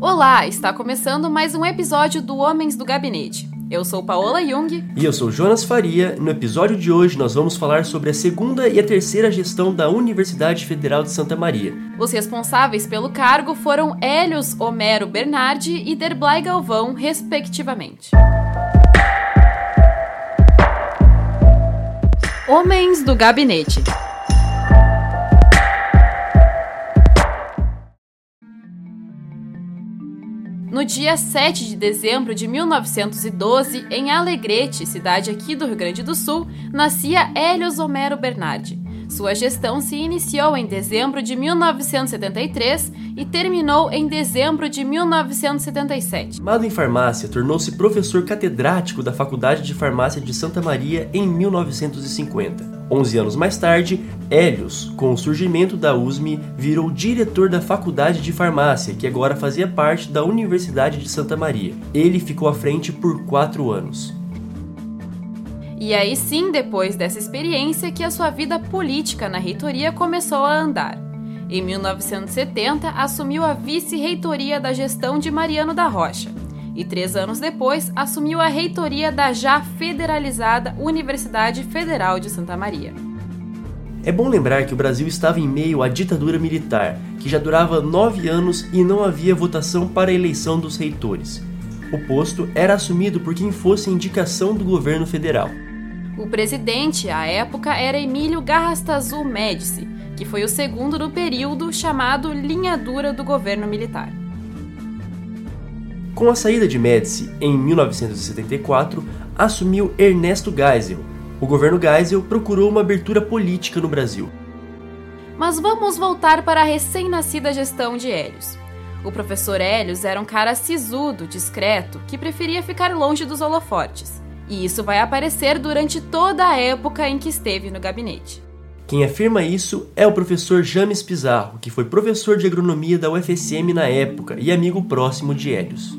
Olá, está começando mais um episódio do Homens do Gabinete. Eu sou Paola Jung. E eu sou Jonas Faria. No episódio de hoje nós vamos falar sobre a segunda e a terceira gestão da Universidade Federal de Santa Maria. Os responsáveis pelo cargo foram Hélios Homero Bernardi e Derblay Galvão, respectivamente. Homens do Gabinete. No dia 7 de dezembro de 1912, em Alegrete, cidade aqui do Rio Grande do Sul, nascia Hélios Homero Bernardi. Sua gestão se iniciou em dezembro de 1973 e terminou em dezembro de 1977. Formado em farmácia, tornou-se professor catedrático da Faculdade de Farmácia de Santa Maria em 1950. Onze anos mais tarde, Hélios, com o surgimento da USM, virou diretor da Faculdade de Farmácia, que agora fazia parte da Universidade de Santa Maria. Ele ficou à frente por quatro anos. E aí sim, depois dessa experiência, que a sua vida política na reitoria começou a andar. Em 1970, assumiu a vice-reitoria da gestão de Mariano da Rocha e três anos depois assumiu a reitoria da já federalizada Universidade Federal de Santa Maria. É bom lembrar que o Brasil estava em meio à ditadura militar, que já durava nove anos e não havia votação para a eleição dos reitores. O posto era assumido por quem fosse indicação do governo federal. O presidente, à época, era Emílio Garrastazu Médici, que foi o segundo do período chamado linha dura do governo militar. Com a saída de Médici em 1974, assumiu Ernesto Geisel. O governo Geisel procurou uma abertura política no Brasil. Mas vamos voltar para a recém-nascida gestão de Hélios. O professor Hélios era um cara sisudo, discreto, que preferia ficar longe dos holofortes. E isso vai aparecer durante toda a época em que esteve no gabinete. Quem afirma isso é o professor James Pizarro, que foi professor de agronomia da UFSM na época e amigo próximo de Hélios.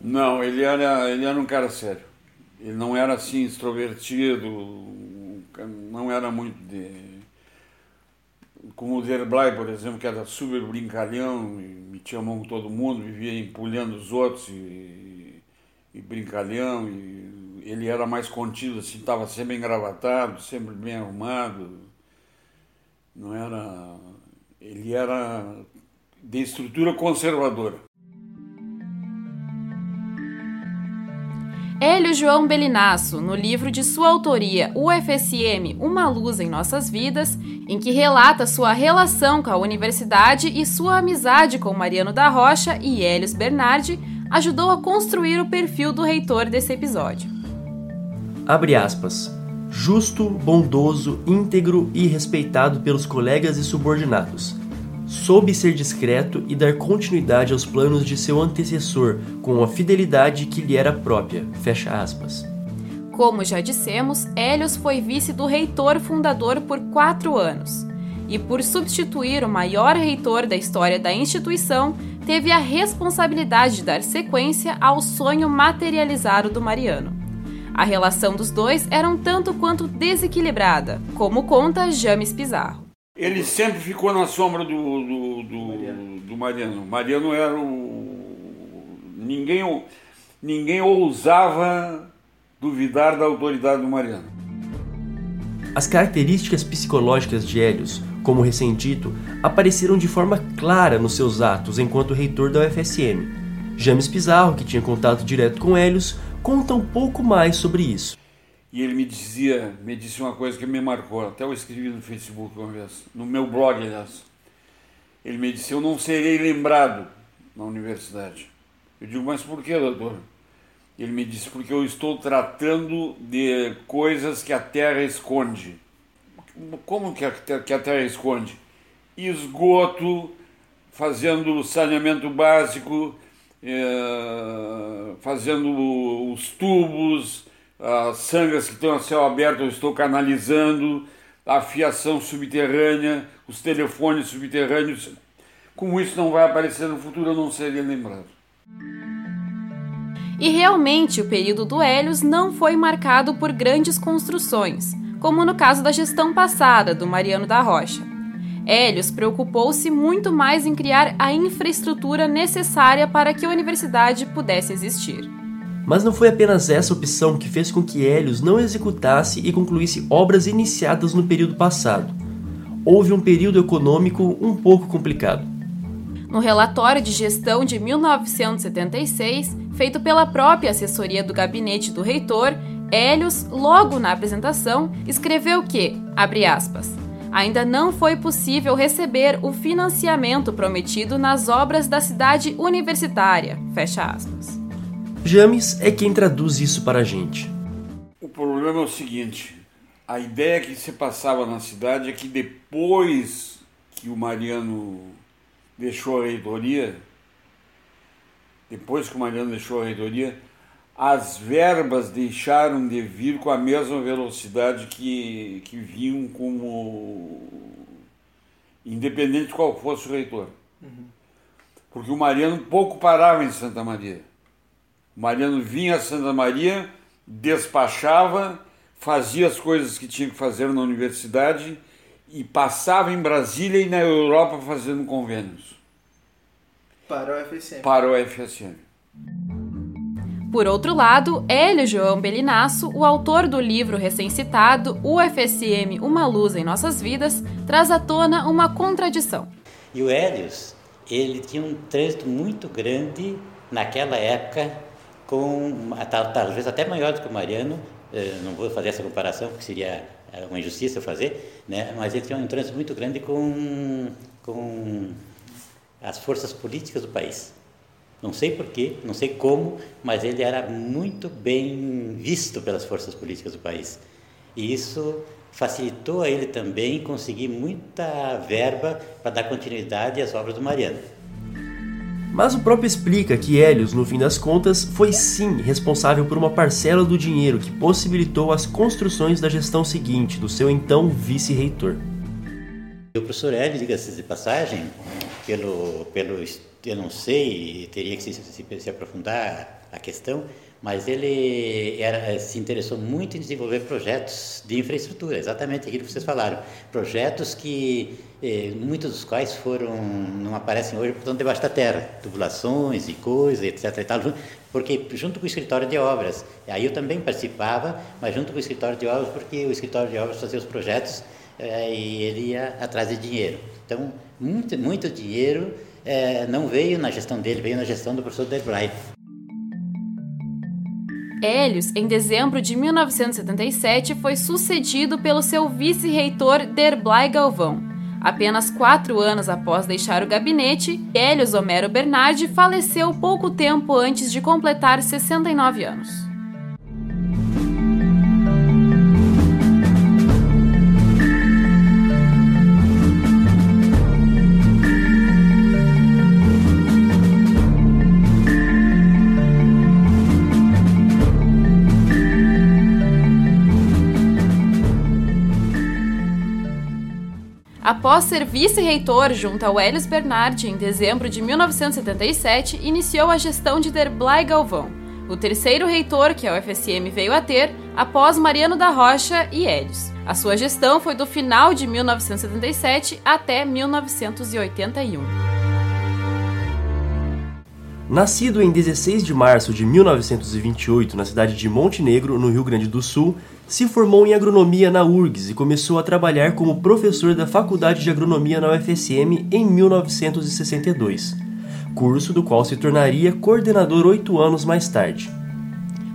Não, ele era, ele era um cara sério. Ele não era assim extrovertido, não era muito de. Como o Derblay, por exemplo, que era super brincalhão, metia a mão com todo mundo, vivia empulhando os outros e, e brincalhão. E ele era mais contido, assim, estava sempre engravatado, sempre bem arrumado. Não era. Ele era de estrutura conservadora. Hélio João Belinasso, no livro de sua autoria UFSM Uma Luz em Nossas Vidas, em que relata sua relação com a universidade e sua amizade com Mariano da Rocha e Hélios Bernardi, ajudou a construir o perfil do reitor desse episódio. Abre aspas. Justo, bondoso, íntegro e respeitado pelos colegas e subordinados soube ser discreto e dar continuidade aos planos de seu antecessor com a fidelidade que lhe era própria. Fecha aspas. Como já dissemos, Hélios foi vice do reitor fundador por quatro anos. E por substituir o maior reitor da história da instituição, teve a responsabilidade de dar sequência ao sonho materializado do Mariano. A relação dos dois era um tanto quanto desequilibrada, como conta James Pizarro. Ele sempre ficou na sombra do, do, do, Mariano. do Mariano. Mariano era o. Ninguém, ninguém ousava duvidar da autoridade do Mariano. As características psicológicas de Hélios, como recém-dito, apareceram de forma clara nos seus atos enquanto reitor da UFSM. James Pizarro, que tinha contato direto com Hélios, conta um pouco mais sobre isso. E ele me dizia, me disse uma coisa que me marcou, até eu escrevi no Facebook uma vez, no meu blog, aliás. Ele me disse: Eu não serei lembrado na universidade. Eu digo: Mas por que, doutor? Ele me disse: Porque eu estou tratando de coisas que a terra esconde. Como que a, que a terra esconde? Esgoto, fazendo saneamento básico, é, fazendo os tubos as sangas que estão a céu aberto eu estou canalizando, a fiação subterrânea, os telefones subterrâneos. Como isso não vai aparecer no futuro, eu não seria lembrado. E realmente o período do Hélios não foi marcado por grandes construções, como no caso da gestão passada do Mariano da Rocha. Hélios preocupou-se muito mais em criar a infraestrutura necessária para que a universidade pudesse existir. Mas não foi apenas essa opção que fez com que Hélios não executasse e concluísse obras iniciadas no período passado. Houve um período econômico um pouco complicado. No relatório de gestão de 1976, feito pela própria assessoria do gabinete do reitor, Hélios, logo na apresentação, escreveu que, abre aspas, ainda não foi possível receber o financiamento prometido nas obras da cidade universitária, fecha aspas. James é quem traduz isso para a gente. O problema é o seguinte: a ideia que se passava na cidade é que depois que o Mariano deixou a reitoria, depois que o Mariano deixou a reitoria, as verbas deixaram de vir com a mesma velocidade que, que vinham como. independente de qual fosse o reitor. Uhum. Porque o Mariano pouco parava em Santa Maria. Mariano vinha a Santa Maria, despachava, fazia as coisas que tinha que fazer na universidade e passava em Brasília e na Europa fazendo convênios. Para o FSM. Para o FSM. Por outro lado, Hélio João Belinasso, o autor do livro recém-citado O FSM, Uma Luz em Nossas Vidas, traz à tona uma contradição. E o Hélios, ele tinha um trânsito muito grande naquela época com talvez até maior do que o Mariano, eh, não vou fazer essa comparação porque seria eh, uma injustiça fazer, né? mas ele tinha um trânsito muito grande com, com as forças políticas do país. Não sei porquê, não sei como, mas ele era muito bem visto pelas forças políticas do país. E isso facilitou a ele também conseguir muita verba para dar continuidade às obras do Mariano. Mas o próprio explica que Hélios, no fim das contas, foi sim responsável por uma parcela do dinheiro que possibilitou as construções da gestão seguinte do seu então vice-reitor. O professor Hélio, diga-se de passagem, pelo, pelo, eu não sei, teria que se, se, se aprofundar a questão, mas ele era, se interessou muito em desenvolver projetos de infraestrutura, exatamente aquilo que vocês falaram. Projetos que, eh, muitos dos quais foram, não aparecem hoje, portanto, debaixo da terra, tubulações e coisas, etc. E tal, porque junto com o escritório de obras, aí eu também participava, mas junto com o escritório de obras, porque o escritório de obras fazia os projetos eh, e ele ia atrás de dinheiro. Então, muito, muito dinheiro eh, não veio na gestão dele, veio na gestão do professor Debray. Hélios, em dezembro de 1977, foi sucedido pelo seu vice-reitor Derblay Galvão. Apenas quatro anos após deixar o gabinete, Hélios Homero Bernardi faleceu pouco tempo antes de completar 69 anos. Após ser vice-reitor junto ao Helios Bernardi em dezembro de 1977, iniciou a gestão de Derblay Galvão, o terceiro reitor que a UFSM veio a ter após Mariano da Rocha e Helios. A sua gestão foi do final de 1977 até 1981. Nascido em 16 de março de 1928 na cidade de Montenegro, no Rio Grande do Sul, se formou em agronomia na URGS e começou a trabalhar como professor da Faculdade de Agronomia na UFSM em 1962, curso do qual se tornaria coordenador oito anos mais tarde.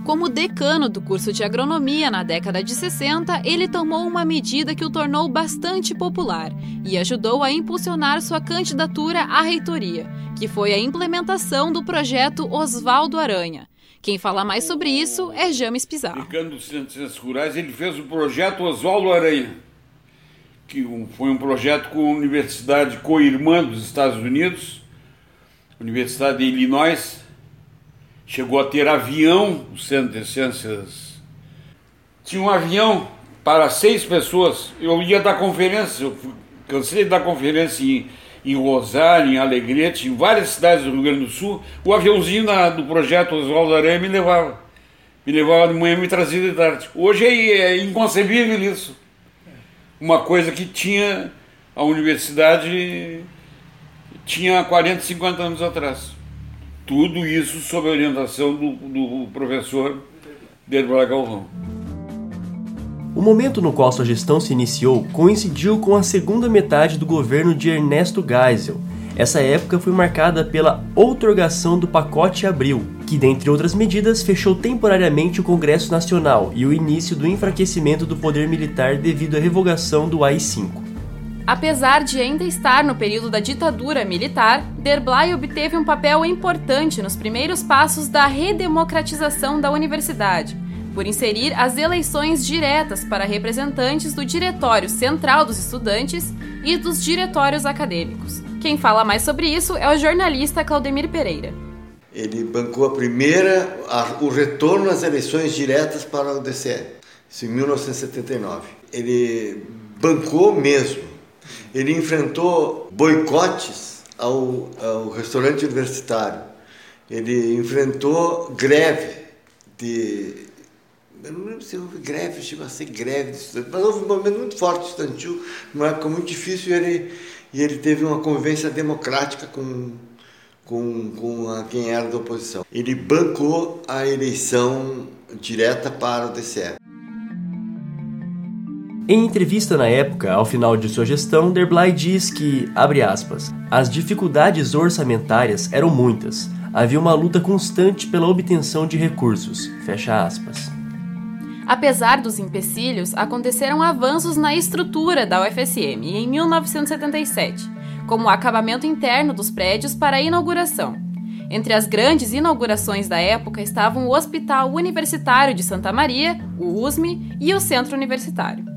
Como decano do curso de agronomia na década de 60, ele tomou uma medida que o tornou bastante popular e ajudou a impulsionar sua candidatura à reitoria, que foi a implementação do projeto Oswaldo Aranha, quem fala mais sobre isso é James Pizarro. Decano dos Ciências Rurais, ele fez o projeto Oswaldo Aranha, que foi um projeto com a Universidade co-irmã dos Estados Unidos, Universidade de Illinois. Chegou a ter avião, o Centro de Ciências. Tinha um avião para seis pessoas. Eu ia dar conferência, eu cansei de dar conferência em em Rosário, em Alegrete, em várias cidades do Rio Grande do Sul, o aviãozinho da, do projeto Oswaldo Aranha me levava. Me levava de manhã e me trazia de tarde. Hoje é, é inconcebível isso. Uma coisa que tinha a universidade tinha 40, 50 anos atrás. Tudo isso sob a orientação do, do professor Derblá Galvão. O momento no qual sua gestão se iniciou coincidiu com a segunda metade do governo de Ernesto Geisel. Essa época foi marcada pela outorgação do pacote Abril, que, dentre outras medidas, fechou temporariamente o Congresso Nacional e o início do enfraquecimento do poder militar devido à revogação do AI-5. Apesar de ainda estar no período da ditadura militar, Derblay obteve um papel importante nos primeiros passos da redemocratização da universidade, por inserir as eleições diretas para representantes do Diretório Central dos Estudantes e dos diretórios acadêmicos. Quem fala mais sobre isso é o jornalista Claudemir Pereira. Ele bancou a primeira, a, o retorno às eleições diretas para o DCE, isso em 1979. Ele bancou mesmo. Ele enfrentou boicotes ao, ao restaurante universitário. Ele enfrentou greve de eu não lembro se houve greve, chegou a ser greve de mas houve um movimento muito forte estudantil, numa época muito difícil, e ele, e ele teve uma convivência democrática com, com, com a, quem era da oposição. Ele bancou a eleição direta para o DCE. Em entrevista na época, ao final de sua gestão, Derblay diz que, abre aspas, as dificuldades orçamentárias eram muitas. Havia uma luta constante pela obtenção de recursos. Fecha aspas. Apesar dos empecilhos, aconteceram avanços na estrutura da UFSM em 1977, como o acabamento interno dos prédios para a inauguração. Entre as grandes inaugurações da época estavam o Hospital Universitário de Santa Maria, o USME e o Centro Universitário.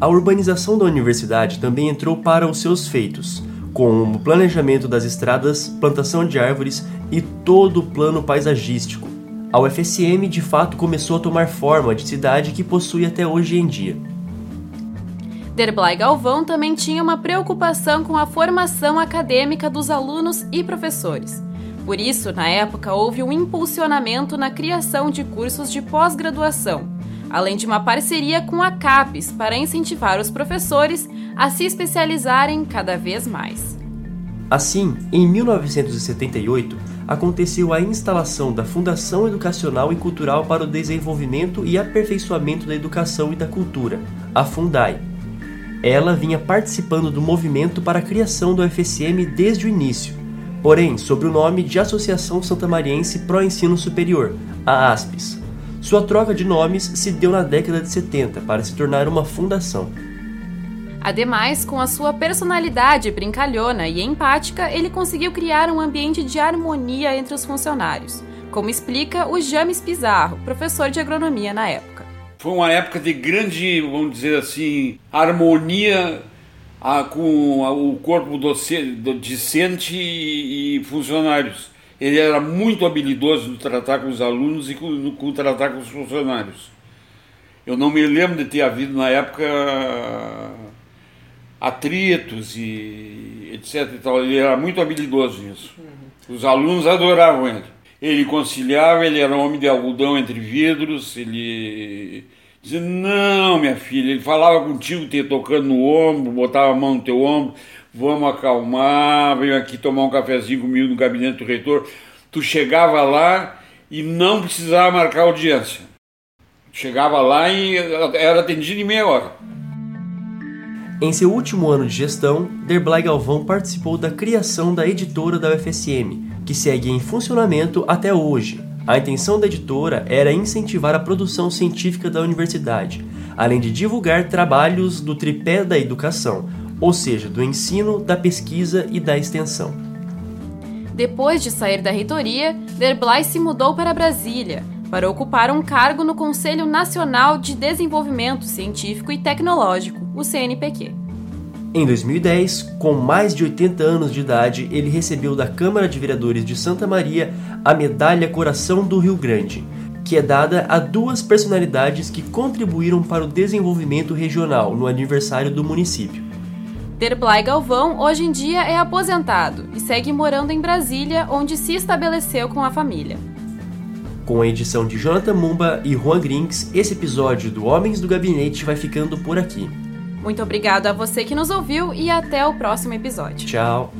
A urbanização da universidade também entrou para os seus feitos, com o planejamento das estradas, plantação de árvores e todo o plano paisagístico, a UFSM de fato começou a tomar forma de cidade que possui até hoje em dia. Derblay Galvão também tinha uma preocupação com a formação acadêmica dos alunos e professores. Por isso, na época, houve um impulsionamento na criação de cursos de pós-graduação, além de uma parceria com a CAPES para incentivar os professores a se especializarem cada vez mais. Assim, em 1978, aconteceu a instalação da Fundação Educacional e Cultural para o Desenvolvimento e Aperfeiçoamento da Educação e da Cultura, a Fundai. Ela vinha participando do movimento para a criação do FSM desde o início, porém sob o nome de Associação Santamariense Pro Ensino Superior, a ASPES. Sua troca de nomes se deu na década de 70 para se tornar uma fundação. Ademais, com a sua personalidade brincalhona e empática, ele conseguiu criar um ambiente de harmonia entre os funcionários, como explica o James Pizarro, professor de agronomia na época. Foi uma época de grande, vamos dizer assim, harmonia a, com o corpo docente, e, funcionários. Ele era muito habilidoso no tratar com os alunos e com, no, com tratar com os funcionários. Eu não me lembro de ter havido na época atritos e etc. E tal. Ele era muito habilidoso nisso. Uhum. Os alunos adoravam ele. Ele conciliava, ele era um homem de algodão entre vidros, ele dizia, não, minha filha, ele falava contigo, te tocando no ombro, botava a mão no teu ombro, vamos acalmar, venho aqui tomar um cafezinho comigo no gabinete do reitor. Tu chegava lá e não precisava marcar audiência. Chegava lá e era atendido em meia hora. Em seu último ano de gestão, Derblay Galvão participou da criação da editora da UFSM, que segue em funcionamento até hoje. A intenção da editora era incentivar a produção científica da universidade, além de divulgar trabalhos do tripé da educação, ou seja, do ensino, da pesquisa e da extensão. Depois de sair da reitoria, Derblay se mudou para Brasília para ocupar um cargo no Conselho Nacional de Desenvolvimento Científico e Tecnológico, o CNPq. Em 2010, com mais de 80 anos de idade, ele recebeu da Câmara de Vereadores de Santa Maria a Medalha Coração do Rio Grande, que é dada a duas personalidades que contribuíram para o desenvolvimento regional no aniversário do município. Derblay Galvão hoje em dia é aposentado e segue morando em Brasília, onde se estabeleceu com a família. Com a edição de Jonathan Mumba e Juan Grinks, esse episódio do Homens do Gabinete vai ficando por aqui. Muito obrigado a você que nos ouviu e até o próximo episódio. Tchau.